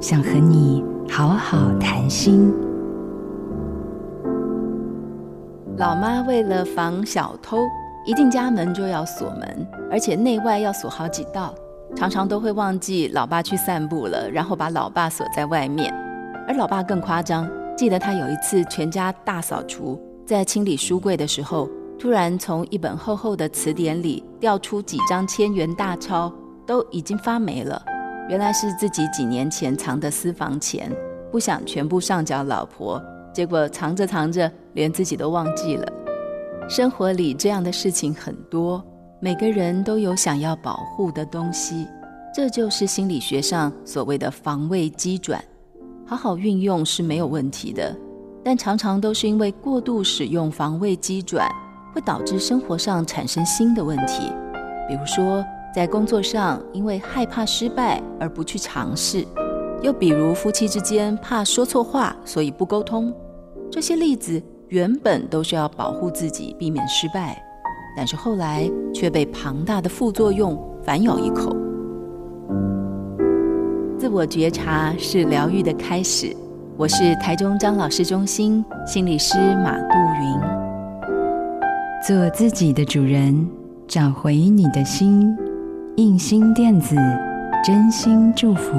想和你好好谈心。老妈为了防小偷，一进家门就要锁门，而且内外要锁好几道，常常都会忘记老爸去散步了，然后把老爸锁在外面。而老爸更夸张，记得他有一次全家大扫除，在清理书柜的时候，突然从一本厚厚的词典里掉出几张千元大钞，都已经发霉了。原来是自己几年前藏的私房钱，不想全部上缴老婆。结果藏着藏着，连自己都忘记了。生活里这样的事情很多，每个人都有想要保护的东西，这就是心理学上所谓的防卫机转。好好运用是没有问题的，但常常都是因为过度使用防卫机转，会导致生活上产生新的问题。比如说，在工作上因为害怕失败而不去尝试。又比如夫妻之间怕说错话，所以不沟通。这些例子原本都是要保护自己，避免失败，但是后来却被庞大的副作用反咬一口。自我觉察是疗愈的开始。我是台中张老师中心心理师马杜云。做自己的主人，找回你的心。印心电子，真心祝福。